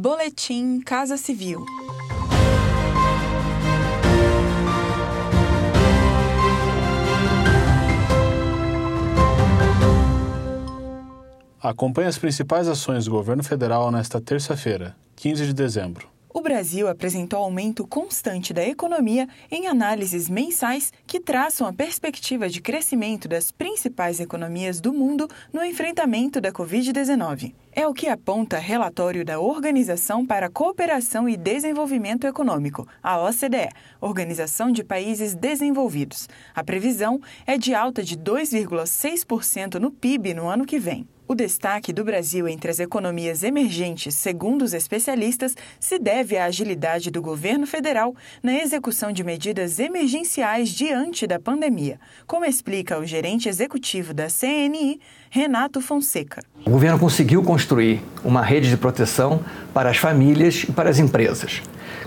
Boletim Casa Civil. Acompanhe as principais ações do governo federal nesta terça-feira, 15 de dezembro. Brasil apresentou aumento constante da economia em análises mensais que traçam a perspectiva de crescimento das principais economias do mundo no enfrentamento da Covid-19. É o que aponta relatório da Organização para a Cooperação e Desenvolvimento Econômico, a OCDE, Organização de Países Desenvolvidos. A previsão é de alta de 2,6% no PIB no ano que vem. O destaque do Brasil entre as economias emergentes, segundo os especialistas, se deve à agilidade do governo federal na execução de medidas emergenciais diante da pandemia, como explica o gerente executivo da CNI, Renato Fonseca. O governo conseguiu construir uma rede de proteção para as famílias e para as empresas.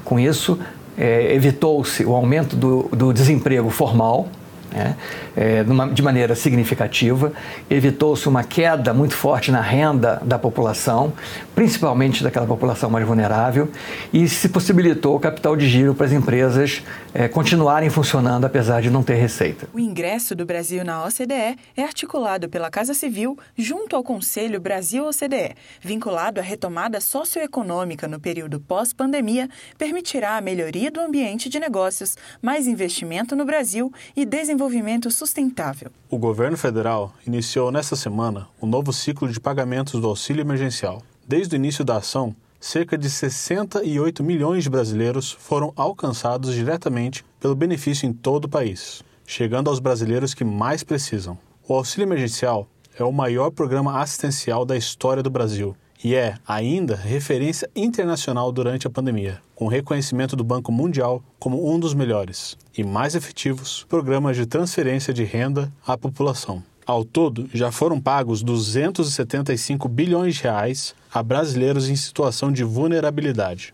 Com isso, é, evitou-se o aumento do, do desemprego formal né, é, de maneira significativa, evitou-se uma queda muito forte na renda da população, principalmente daquela população mais vulnerável, e se possibilitou o capital de giro para as empresas é, continuarem funcionando apesar de não ter receita. O ingresso do Brasil na OCDE é articulado pela Casa Civil junto ao Conselho Brasil-OCDE, vinculado à retomada socioeconômica no período pós-pandemia, permitirá a melhoria do ambiente de negócios, mais investimento no Brasil e desenvolvimento desenvolvimento sustentável. O governo federal iniciou nesta semana o um novo ciclo de pagamentos do auxílio emergencial. Desde o início da ação, cerca de 68 milhões de brasileiros foram alcançados diretamente pelo benefício em todo o país, chegando aos brasileiros que mais precisam. O auxílio emergencial é o maior programa assistencial da história do Brasil e é, ainda, referência internacional durante a pandemia, com reconhecimento do Banco Mundial como um dos melhores e mais efetivos programas de transferência de renda à população. Ao todo, já foram pagos 275 bilhões de reais a brasileiros em situação de vulnerabilidade.